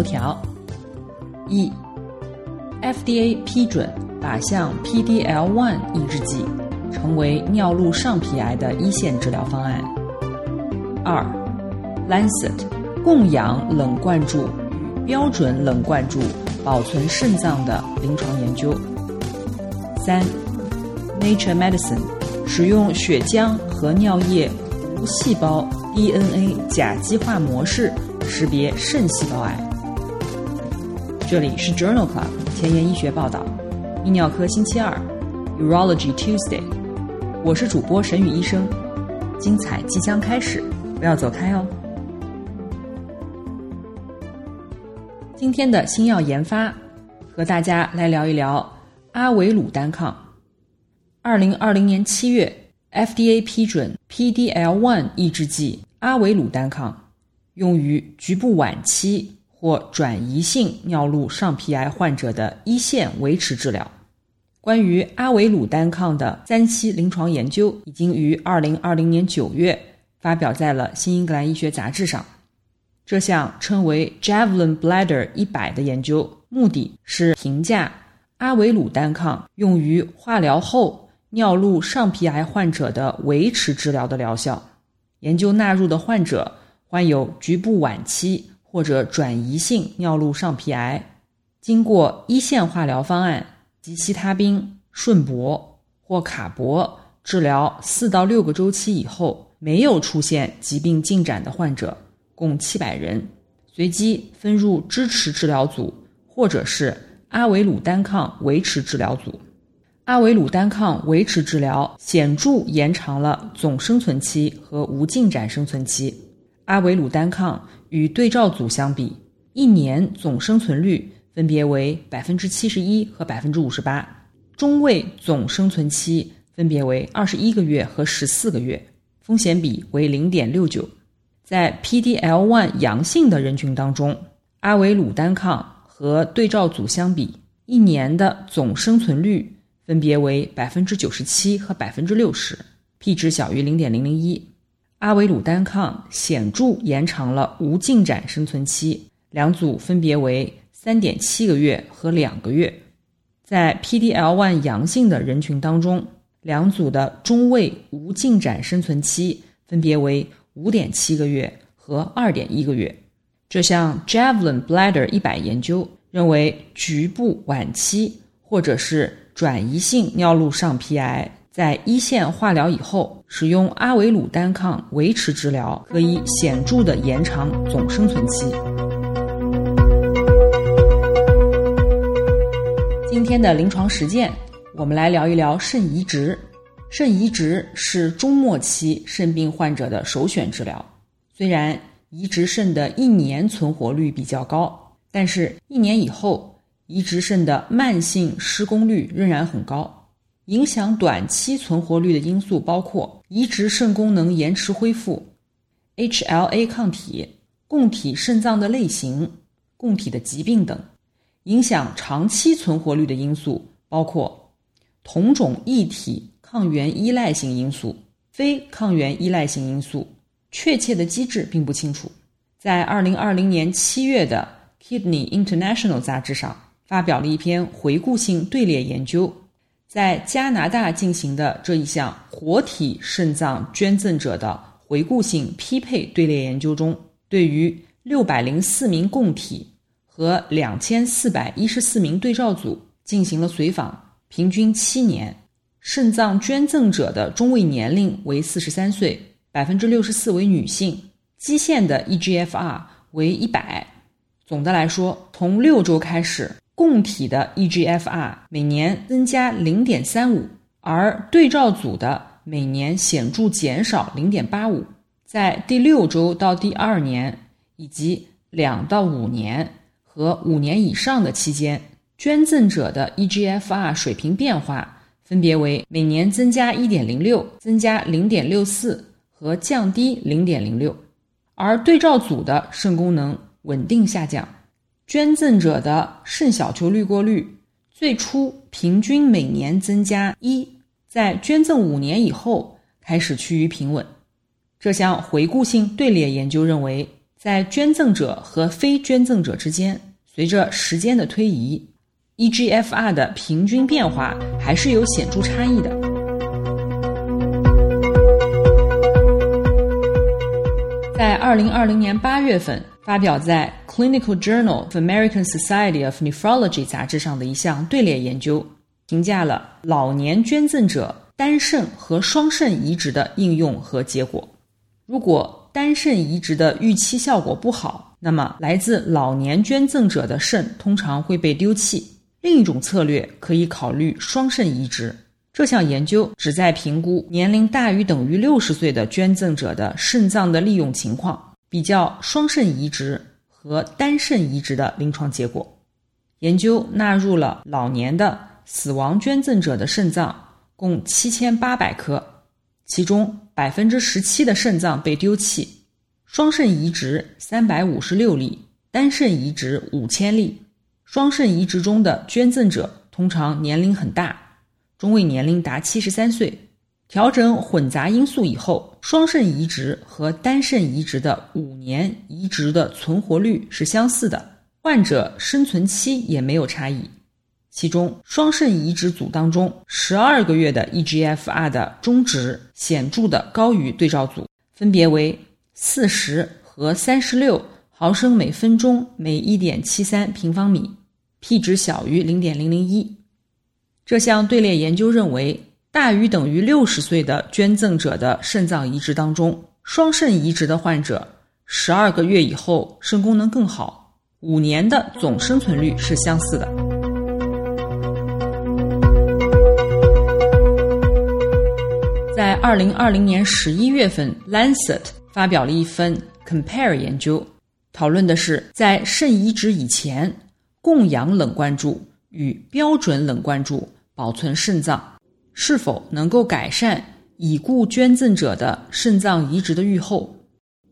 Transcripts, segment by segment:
头条：一，FDA 批准靶向 PDL1 抑制剂成为尿路上皮癌的一线治疗方案。二，Lancet 供氧冷灌注标准冷灌注保存肾脏的临床研究。三，Nature Medicine 使用血浆和尿液无细胞 DNA 甲基化模式识别肾细胞癌。这里是 Journal Club 前沿医学报道，泌尿科星期二，Urology Tuesday，我是主播沈宇医生，精彩即将开始，不要走开哦。今天的新药研发，和大家来聊一聊。阿维鲁单抗，二零二零年七月，FDA 批准 PDL1 抑制剂阿维鲁单抗用于局部晚期或转移性尿路上皮癌患者的一线维持治疗。关于阿维鲁单抗的三期临床研究已经于二零二零年九月发表在了《新英格兰医学杂志》上。这项称为 Javelin Bladder 一百的研究，目的是评价。阿维鲁单抗用于化疗后尿路上皮癌患者的维持治疗的疗效。研究纳入的患者患有局部晚期或者转移性尿路上皮癌，经过一线化疗方案及西他滨、顺铂或卡铂治疗四到六个周期以后，没有出现疾病进展的患者，共七百人，随机分入支持治疗组或者是。阿维鲁单抗维持治疗组，阿维鲁单抗维持治疗显著延长了总生存期和无进展生存期。阿维鲁单抗与对照组相比，一年总生存率分别为百分之七十一和百分之五十八，中位总生存期分别为二十一个月和十四个月，风险比为零点六九。在 PDL1 阳性的人群当中，阿维鲁单抗。和对照组相比，一年的总生存率分别为百分之九十七和百分之六十，p 值小于零点零零一。阿维鲁单抗显著延长了无进展生存期，两组分别为三点七个月和两个月。在 PDL1 阳性的人群当中，两组的中位无进展生存期分别为五点七个月和二点一个月。这项 Javelin Bladder 一百研究认为，局部晚期或者是转移性尿路上皮癌在一线化疗以后，使用阿维鲁单抗维持治疗，可以显著的延长总生存期。今天的临床实践，我们来聊一聊肾移植。肾移植是中末期肾病患者的首选治疗，虽然。移植肾的一年存活率比较高，但是一年以后，移植肾的慢性失功率仍然很高。影响短期存活率的因素包括移植肾功能延迟恢复、HLA 抗体、供体肾脏的类型、供体的疾病等。影响长期存活率的因素包括同种异体抗原依赖性因素、非抗原依赖性因素。确切的机制并不清楚。在二零二零年七月的《Kidney International》杂志上发表了一篇回顾性队列研究，在加拿大进行的这一项活体肾脏捐赠者的回顾性匹配队列研究中，对于六百零四名供体和两千四百一十四名对照组进行了随访，平均七年，肾脏捐赠者的中位年龄为四十三岁。百分之六十四为女性，基线的 eGFR 为一百。总的来说，从六周开始，供体的 eGFR 每年增加零点三五，而对照组的每年显著减少零点八五。在第六周到第二年，以及两到五年和五年以上的期间，捐赠者的 eGFR 水平变化分别为每年增加1.06、增加0.64和降低0.06，而对照组的肾功能稳定下降。捐赠者的肾小球滤过率最初平均每年增加一，在捐赠五年以后开始趋于平稳。这项回顾性队列研究认为，在捐赠者和非捐赠者之间，随着时间的推移，eGFR 的平均变化还是有显著差异的。二零二零年八月份发表在《Clinical Journal of American Society of Nephrology》杂志上的一项队列研究，评价了老年捐赠者单肾和双肾移植的应用和结果。如果单肾移植的预期效果不好，那么来自老年捐赠者的肾通常会被丢弃。另一种策略可以考虑双肾移植。这项研究旨在评估年龄大于等于六十岁的捐赠者的肾脏的利用情况，比较双肾移植和单肾移植的临床结果。研究纳入了老年的死亡捐赠者的肾脏，共七千八百颗。其中百分之十七的肾脏被丢弃，双肾移植三百五十六例，单肾移植五千例。双肾移植中的捐赠者通常年龄很大，中位年龄达七十三岁。调整混杂因素以后，双肾移植和单肾移植的五年移植的存活率是相似的，患者生存期也没有差异。其中，双肾移植组当中，十二个月的 eGFR 的中值显著的高于对照组，分别为四十和三十六毫升每分钟每一点七三平方米，p 值小于零点零零一。这项队列研究认为，大于等于六十岁的捐赠者的肾脏移植当中，双肾移植的患者十二个月以后肾功能更好，五年的总生存率是相似的。在二零二零年十一月份，《Lancet》发表了一份 Compare 研究，讨论的是在肾移植以前，供氧冷灌注与标准冷灌注保存肾脏是否能够改善已故捐赠者的肾脏移植的预后。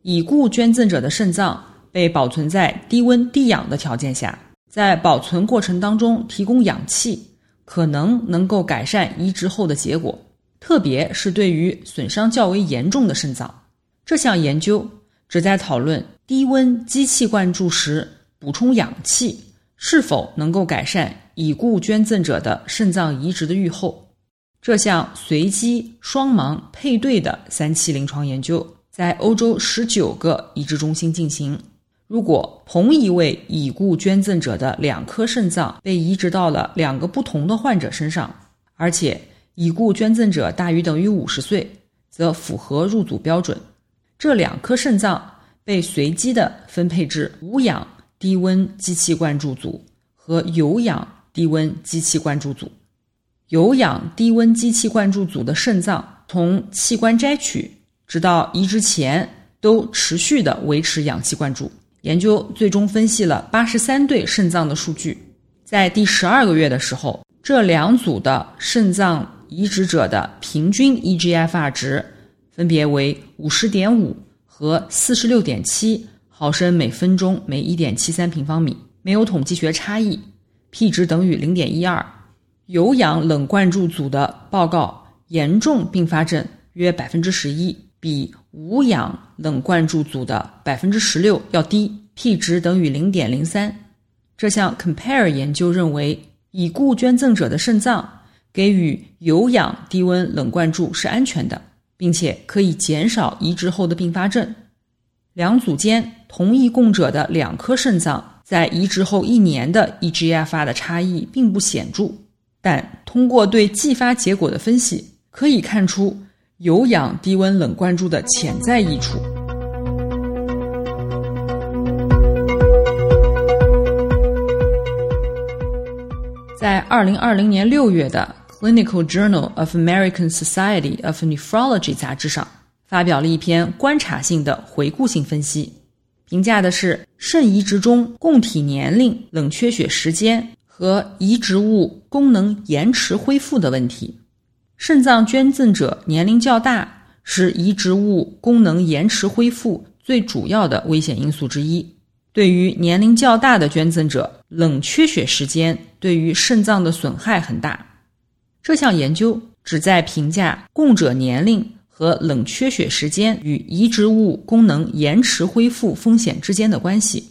已故捐赠者的肾脏被保存在低温低氧的条件下，在保存过程当中提供氧气，可能能够改善移植后的结果。特别是对于损伤较为严重的肾脏，这项研究旨在讨论低温机器灌注时补充氧气是否能够改善已故捐赠者的肾脏移植的预后。这项随机双盲配对的三期临床研究在欧洲十九个移植中心进行。如果同一位已故捐赠者的两颗肾脏被移植到了两个不同的患者身上，而且已故捐赠者大于等于五十岁，则符合入组标准。这两颗肾脏被随机的分配至无氧低温机器灌注组和有氧低温机器灌注组。有氧低温机器灌注组的肾脏从器官摘取直到移植前都持续的维持氧气灌注。研究最终分析了八十三对肾脏的数据，在第十二个月的时候，这两组的肾脏。移植者的平均 eGFR 值分别为五十点五和四十六点七毫升每分钟每一点七三平方米，没有统计学差异，p 值等于零点一二。有氧冷灌注组的报告严重并发症约百分之十一，比无氧冷灌注组的百分之十六要低，p 值等于零点零三。这项 Compare 研究认为，已故捐赠者的肾脏。给予有氧低温冷灌注是安全的，并且可以减少移植后的并发症。两组间同一供者的两颗肾脏在移植后一年的 eGFR 的差异并不显著，但通过对继发结果的分析，可以看出有氧低温冷灌注的潜在益处。在二零二零年六月的。Clinical Journal of American Society of Nephrology 杂志上发表了一篇观察性的回顾性分析，评价的是肾移植中供体年龄、冷缺血时间和移植物功能延迟恢复的问题。肾脏捐赠者年龄较大是移植物功能延迟恢复最主要的危险因素之一。对于年龄较大的捐赠者，冷缺血时间对于肾脏的损害很大。这项研究旨在评价供者年龄和冷缺血时间与移植物功能延迟恢复风险之间的关系。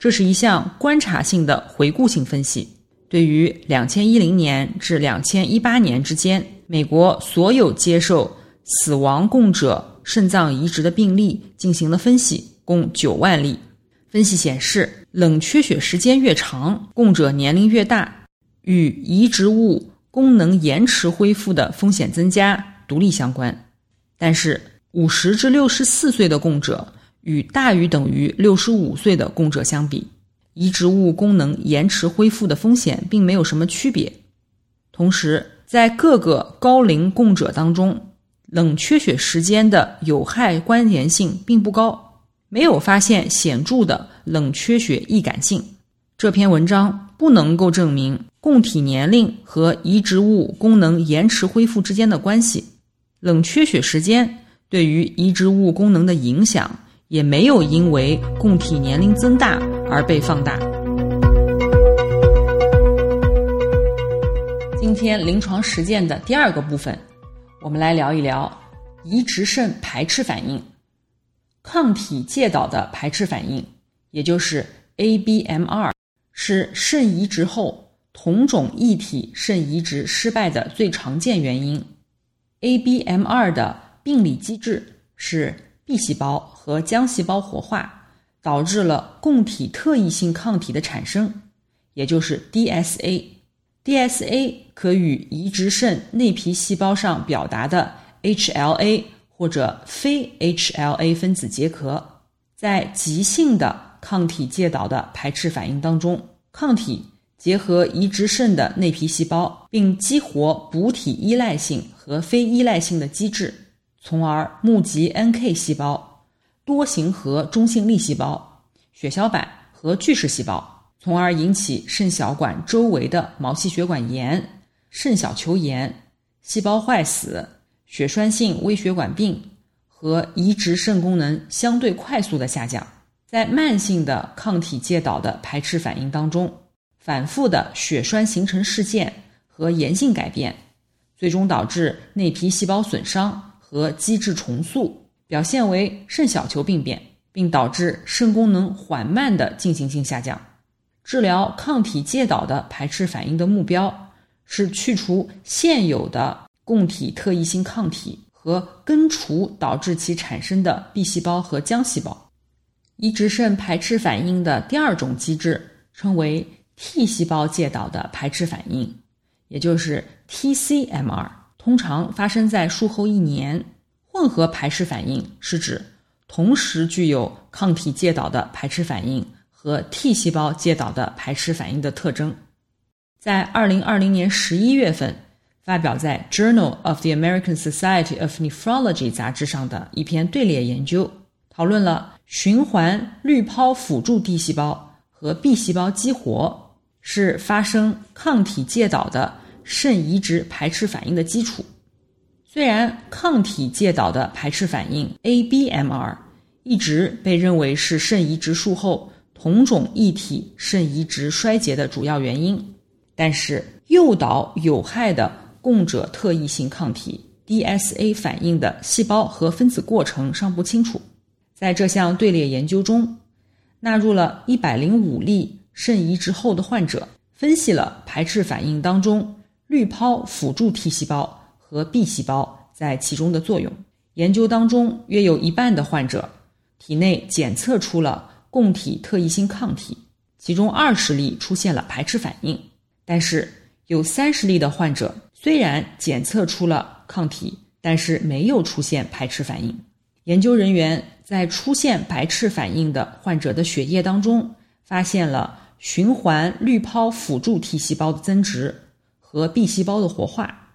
这是一项观察性的回顾性分析，对于两千一零年至两千一八年之间美国所有接受死亡供者肾脏移植的病例进行了分析，共九万例。分析显示，冷缺血时间越长，供者年龄越大，与移植物功能延迟恢复的风险增加独立相关。但是，五十至六十四岁的供者与大于等于六十五岁的供者相比，移植物功能延迟恢复的风险并没有什么区别。同时，在各个高龄供者当中，冷缺血时间的有害关联性并不高。没有发现显著的冷缺血易感性。这篇文章不能够证明供体年龄和移植物功能延迟恢复之间的关系。冷缺血时间对于移植物功能的影响也没有因为供体年龄增大而被放大。今天临床实践的第二个部分，我们来聊一聊移植肾排斥反应。抗体介导的排斥反应，也就是 ABMR，是肾移植后同种异体肾移植失败的最常见原因。ABMR 的病理机制是 B 细胞和浆细胞活化，导致了供体特异性抗体的产生，也就是 DSA。DSA 可与移植肾内皮细胞上表达的 HLA。或者非 HLA 分子结合，在急性的抗体介导的排斥反应当中，抗体结合移植肾的内皮细胞，并激活补体依赖性和非依赖性的机制，从而募集 NK 细胞、多形核中性粒细胞、血小板和巨噬细胞，从而引起肾小管周围的毛细血管炎、肾小球炎、细胞坏死。血栓性微血管病和移植肾功能相对快速的下降，在慢性的抗体介导的排斥反应当中，反复的血栓形成事件和炎性改变，最终导致内皮细胞损伤和机制重塑，表现为肾小球病变，并导致肾功能缓慢的进行性下降。治疗抗体介导的排斥反应的目标是去除现有的。供体特异性抗体和根除导致其产生的 B 细胞和浆细胞，移植肾排斥反应的第二种机制称为 T 细胞介导的排斥反应，也就是 TCMR，通常发生在术后一年。混合排斥反应是指同时具有抗体介导的排斥反应和 T 细胞介导的排斥反应的特征。在二零二零年十一月份。发表在《Journal of the American Society of Nephrology》杂志上的一篇队列研究，讨论了循环滤泡辅助 T 细胞和 B 细胞激活是发生抗体介导的肾移植排斥反应的基础。虽然抗体介导的排斥反应 ABMR 一直被认为是肾移植术后同种异体肾移植衰竭的主要原因，但是诱导有害的供者特异性抗体 DSA 反应的细胞和分子过程尚不清楚。在这项队列研究中，纳入了一百零五例肾移植后的患者，分析了排斥反应当中滤泡辅助 T 细胞和 B 细胞在其中的作用。研究当中，约有一半的患者体内检测出了供体特异性抗体，其中二十例出现了排斥反应，但是有三十例的患者。虽然检测出了抗体，但是没有出现排斥反应。研究人员在出现排斥反应的患者的血液当中，发现了循环滤泡辅助 T 细胞的增殖和 B 细胞的活化。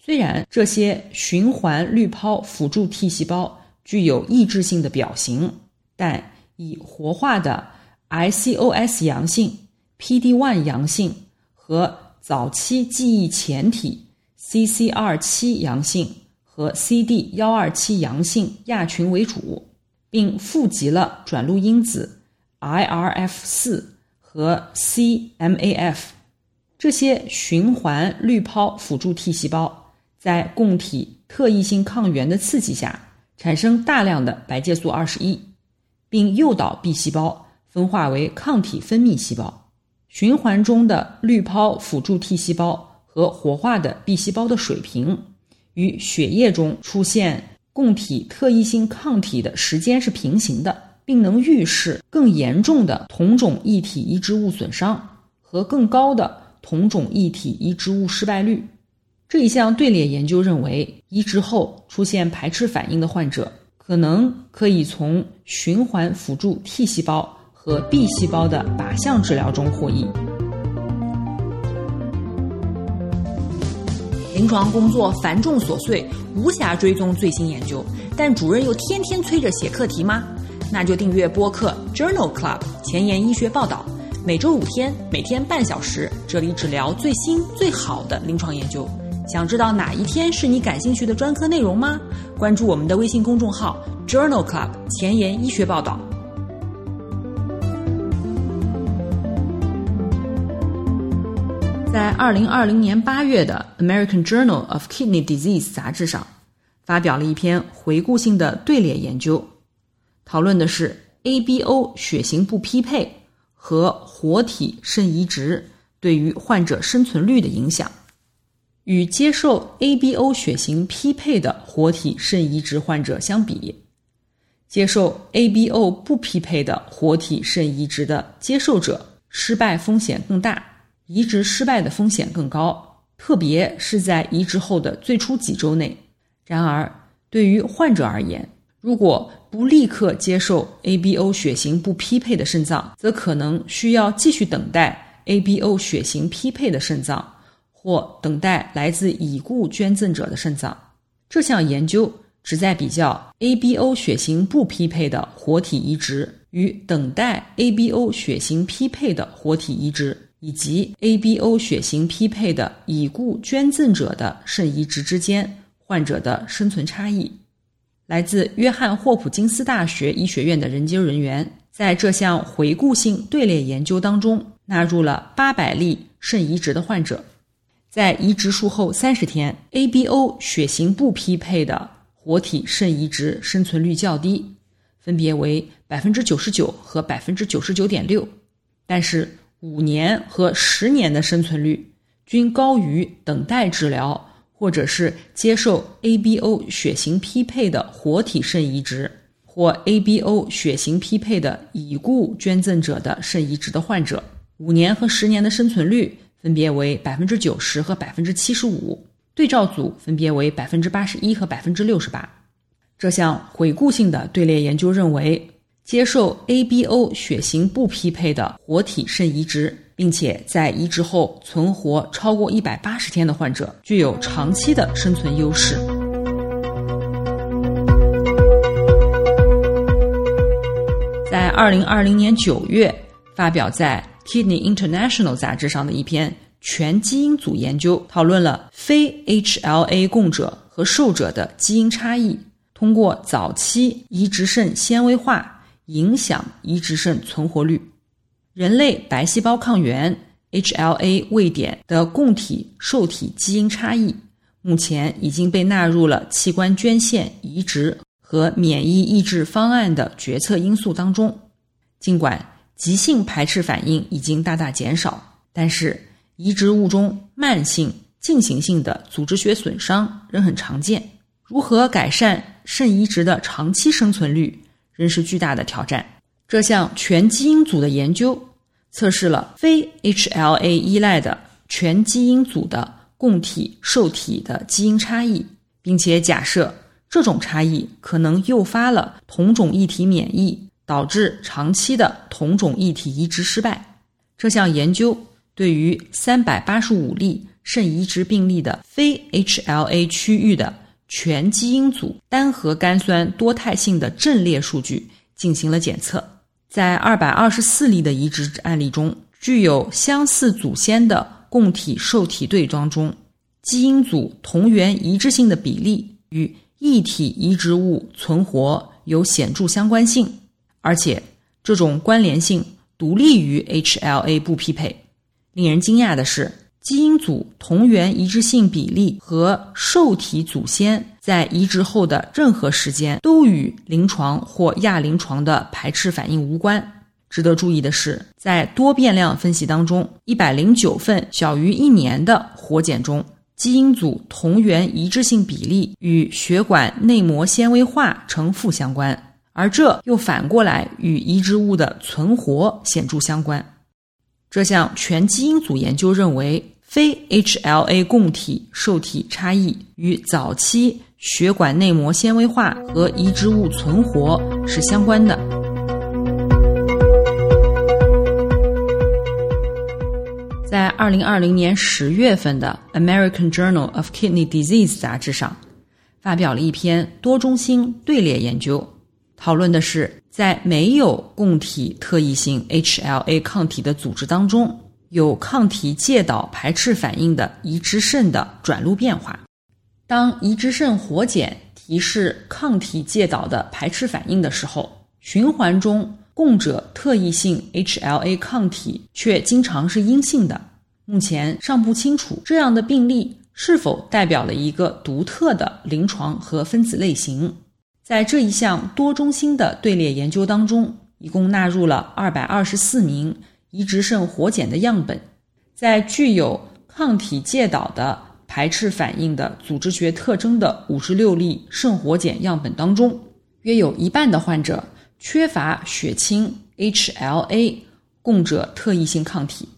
虽然这些循环滤泡辅助 T 细胞具有抑制性的表型，但以活化的 ICOS 阳性、PD-1 阳性和早期记忆前体 CCR7 阳性和 CD127 阳性亚群为主，并富集了转录因子 IRF4 和 CMAF。这些循环滤泡辅助 T 细胞在供体特异性抗原的刺激下，产生大量的白介素二十一，并诱导 B 细胞分化为抗体分泌细胞。循环中的滤泡辅助 T 细胞和活化的 B 细胞的水平，与血液中出现供体特异性抗体的时间是平行的，并能预示更严重的同种异体移植物损伤和更高的。同种异体移植物失败率这一项队列研究认为，移植后出现排斥反应的患者，可能可以从循环辅助 T 细胞和 B 细胞的靶向治疗中获益。临床工作繁重琐碎，无暇追踪最新研究，但主任又天天催着写课题吗？那就订阅播客 Journal Club 前沿医学报道。每周五天，每天半小时，这里只聊最新最好的临床研究。想知道哪一天是你感兴趣的专科内容吗？关注我们的微信公众号 Journal Club 前沿医学报道。在二零二零年八月的《American Journal of Kidney Disease》杂志上，发表了一篇回顾性的队列研究，讨论的是 ABO 血型不匹配。和活体肾移植对于患者生存率的影响，与接受 ABO 血型匹配的活体肾移植患者相比，接受 ABO 不匹配的活体肾移植的接受者失败风险更大，移植失败的风险更高，特别是在移植后的最初几周内。然而，对于患者而言，如果不立刻接受 ABO 血型不匹配的肾脏，则可能需要继续等待 ABO 血型匹配的肾脏，或等待来自已故捐赠者的肾脏。这项研究旨在比较 ABO 血型不匹配的活体移植与等待 ABO 血型匹配的活体移植，以及 ABO 血型匹配的已故捐赠者的肾移植之间患者的生存差异。来自约翰霍普金斯大学医学院的研究人员在这项回顾性队列研究当中纳入了八百例肾移植的患者，在移植术后三十天，ABO 血型不匹配的活体肾移植生存率较低，分别为百分之九十九和百分之九十九点六，但是五年和十年的生存率均高于等待治疗。或者是接受 ABO 血型匹配的活体肾移植，或 ABO 血型匹配的已故捐赠者的肾移植的患者，五年和十年的生存率分别为百分之九十和百分之七十五，对照组分别为百分之八十一和百分之六十八。这项回顾性的队列研究认为，接受 ABO 血型不匹配的活体肾移植。并且在移植后存活超过一百八十天的患者，具有长期的生存优势。在二零二零年九月发表在《Kidney International》杂志上的一篇全基因组研究，讨论了非 HLA 供者和受者的基因差异，通过早期移植肾纤维化影响移植肾存活率。人类白细胞抗原 HLA 位点的供体受体基因差异，目前已经被纳入了器官捐献、移植和免疫抑制方案的决策因素当中。尽管急性排斥反应已经大大减少，但是移植物中慢性进行性的组织学损伤仍很常见。如何改善肾移植的长期生存率，仍是巨大的挑战。这项全基因组的研究。测试了非 HLA 依赖的全基因组的供体受体的基因差异，并且假设这种差异可能诱发了同种异体免疫，导致长期的同种异体移植失败。这项研究对于三百八十五例肾移植病例的非 HLA 区域的全基因组单核苷酸多态性的阵列数据进行了检测。在二百二十四例的移植案例中，具有相似祖先的供体受体对当中，基因组同源一致性的比例与异体移植物存活有显著相关性，而且这种关联性独立于 HLA 不匹配。令人惊讶的是。基因组同源一致性比例和受体祖先在移植后的任何时间都与临床或亚临床的排斥反应无关。值得注意的是，在多变量分析当中，一百零九份小于一年的活检中，基因组同源一致性比例与血管内膜纤维化呈负相关，而这又反过来与移植物的存活显著相关。这项全基因组研究认为。非 HLA 供体受体差异与早期血管内膜纤维化和移植物存活是相关的。在二零二零年十月份的《American Journal of Kidney Disease》杂志上，发表了一篇多中心队列研究，讨论的是在没有供体特异性 HLA 抗体的组织当中。有抗体介导排斥反应的移植肾的转录变化。当移植肾活检提示抗体介导的排斥反应的时候，循环中供者特异性 HLA 抗体却经常是阴性的。目前尚不清楚这样的病例是否代表了一个独特的临床和分子类型。在这一项多中心的队列研究当中，一共纳入了二百二十四名。移植肾活检的样本，在具有抗体介导的排斥反应的组织学特征的五十六例肾活检样本当中，约有一半的患者缺乏血清 HLA 供者特异性抗体，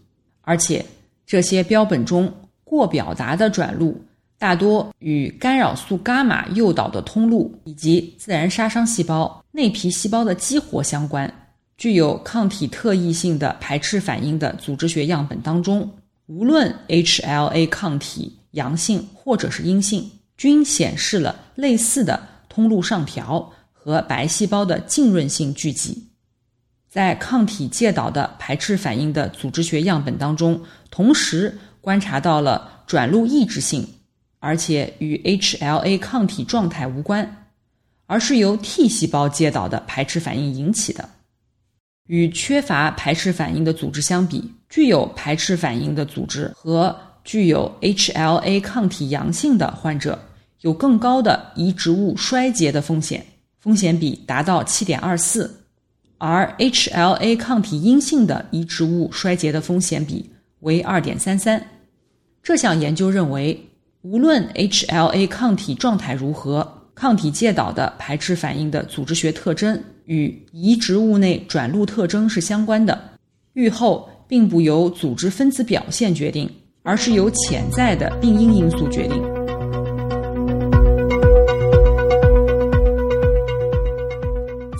而且这些标本中过表达的转录大多与干扰素伽马诱导的通路以及自然杀伤细胞内皮细胞的激活相关。具有抗体特异性的排斥反应的组织学样本当中，无论 HLA 抗体阳性或者是阴性，均显示了类似的通路上调和白细胞的浸润性聚集。在抗体介导的排斥反应的组织学样本当中，同时观察到了转录抑制性，而且与 HLA 抗体状态无关，而是由 T 细胞介导的排斥反应引起的。与缺乏排斥反应的组织相比，具有排斥反应的组织和具有 HLA 抗体阳性的患者有更高的移植物衰竭的风险，风险比达到七点二四，而 HLA 抗体阴性的移植物衰竭的风险比为二点三三。这项研究认为，无论 HLA 抗体状态如何，抗体介导的排斥反应的组织学特征。与移植物内转录特征是相关的，预后并不由组织分子表现决定，而是由潜在的病因因素决定。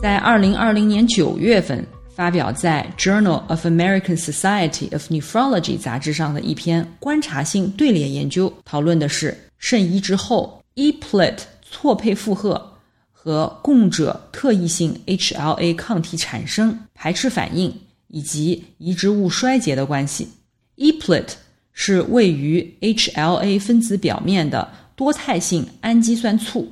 在二零二零年九月份发表在《Journal of American Society of Nephrology》杂志上的一篇观察性队列研究，讨论的是肾移植后 EPLAT 错配负荷。和供者特异性 HLA 抗体产生排斥反应以及移植物衰竭的关系。EPLAT 是位于 HLA 分子表面的多态性氨基酸簇，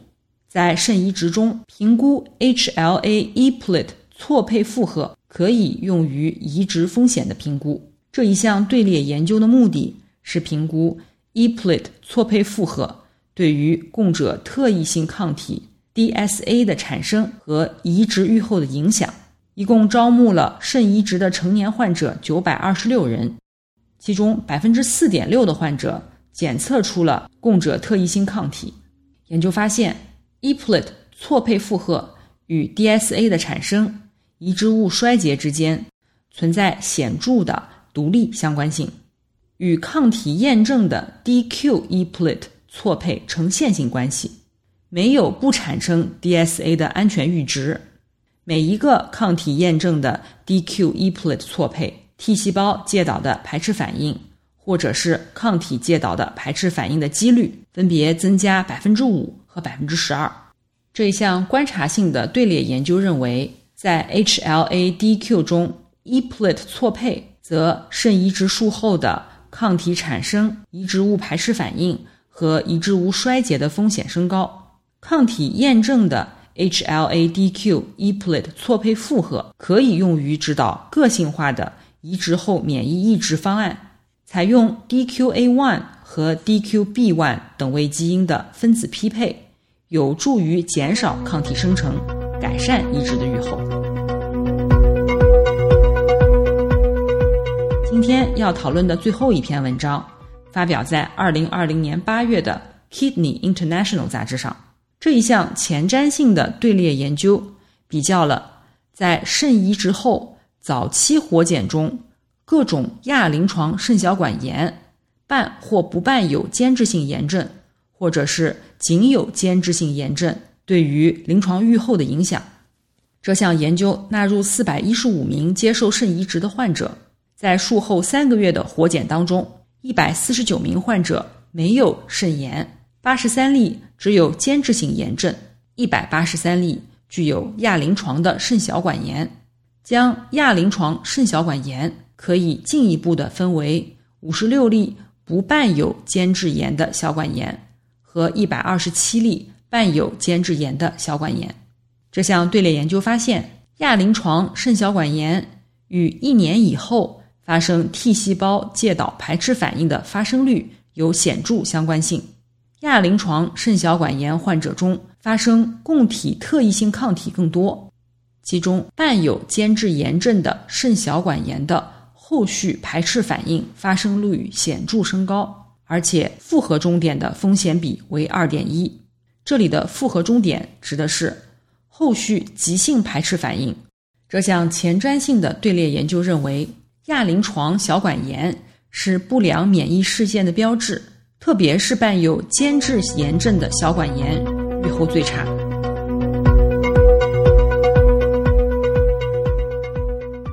在肾移植中评估 HLA EPLAT 错配负荷可以用于移植风险的评估。这一项队列研究的目的是评估 e-plate 错配负荷对于供者特异性抗体。DSA 的产生和移植预后的影响，一共招募了肾移植的成年患者九百二十六人，其中百分之四点六的患者检测出了供者特异性抗体。研究发现，e-plate 错配负荷与 DSA 的产生、移植物衰竭之间存在显著的独立相关性，与抗体验证的 DQ e-plate 错配呈线性关系。没有不产生 DSA 的安全阈值。每一个抗体验证的 DQ e-plate 错配 T 细胞介导的排斥反应，或者是抗体介导的排斥反应的几率，分别增加百分之五和和百分之十二。这一项观察性的队列研究认为，在 HLA-DQ 中，ePLET 错配则肾移植术后的抗体产生、移植物排斥反应和移植物衰竭的风险升高。抗体验证的 HLA-DQ ePLET 错配复合可以用于指导个性化的移植后免疫抑制方案，采用 DQA1 和 DQB1 等位基因的分子匹配。有助于减少抗体生成，改善移植的预后。今天要讨论的最后一篇文章，发表在二零二零年八月的《Kidney International》杂志上。这一项前瞻性的队列研究，比较了在肾移植后早期活检中各种亚临床肾小管炎伴或不伴有间质性炎症。或者是仅有间质性炎症对于临床预后的影响。这项研究纳入四百一十五名接受肾移植的患者，在术后三个月的活检当中，一百四十九名患者没有肾炎，八十三例只有间质性炎症，一百八十三例具有亚临床的肾小管炎。将亚临床肾小管炎可以进一步的分为五十六例不伴有间质炎的小管炎。和一百二十七例伴有间质炎的小管炎，这项队列研究发现，亚临床肾小管炎与一年以后发生 T 细胞介导排斥反应的发生率有显著相关性。亚临床肾小管炎患者中发生供体特异性抗体更多，其中伴有间质炎症的肾小管炎的后续排斥反应发生率显著升高。而且复合终点的风险比为二点一，这里的复合终点指的是后续急性排斥反应。这项前瞻性的队列研究认为，亚临床小管炎是不良免疫事件的标志，特别是伴有间质炎症的小管炎预后最差。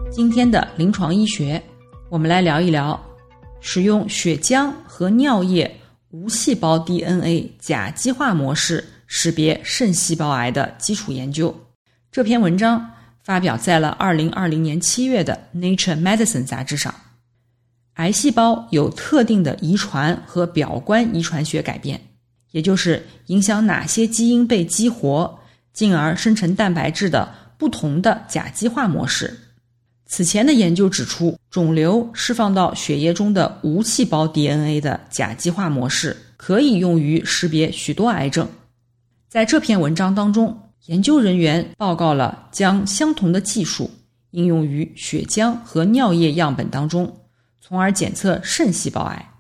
今天的临床医学，我们来聊一聊。使用血浆和尿液无细胞 DNA 甲基化模式识别肾细胞癌的基础研究。这篇文章发表在了二零二零年七月的《Nature Medicine》杂志上。癌细胞有特定的遗传和表观遗传学改变，也就是影响哪些基因被激活，进而生成蛋白质的不同的甲基化模式。此前的研究指出，肿瘤释放到血液中的无细胞 DNA 的甲基化模式可以用于识别许多癌症。在这篇文章当中，研究人员报告了将相同的技术应用于血浆和尿液样本当中，从而检测肾细胞癌。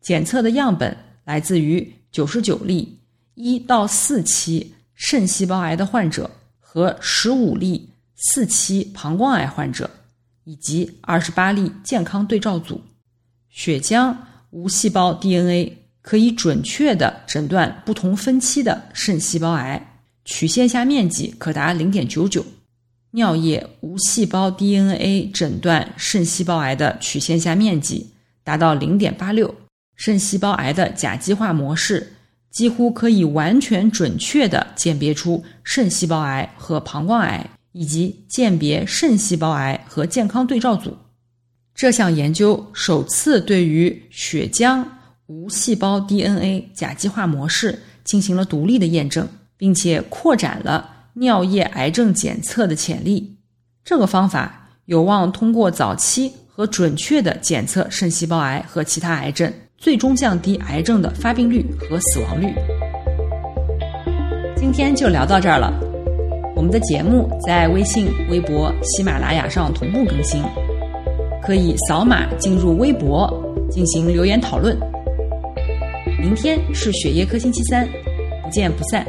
检测的样本来自于九十九例一到四期肾细胞癌的患者和十五例四期膀胱癌患者。以及二十八例健康对照组，血浆无细胞 DNA 可以准确地诊断不同分期的肾细胞癌，曲线下面积可达零点九九。尿液无细胞 DNA 诊断肾细胞癌的曲线下面积达到零点八六。肾细胞癌的甲基化模式几乎可以完全准确地鉴别出肾细胞癌和膀胱癌。以及鉴别肾细胞癌和健康对照组，这项研究首次对于血浆无细胞 DNA 甲基化模式进行了独立的验证，并且扩展了尿液癌症检测的潜力。这个方法有望通过早期和准确的检测肾细胞癌和其他癌症，最终降低癌症的发病率和死亡率。今天就聊到这儿了。我们的节目在微信、微博、喜马拉雅上同步更新，可以扫码进入微博进行留言讨论。明天是血液科星期三，不见不散。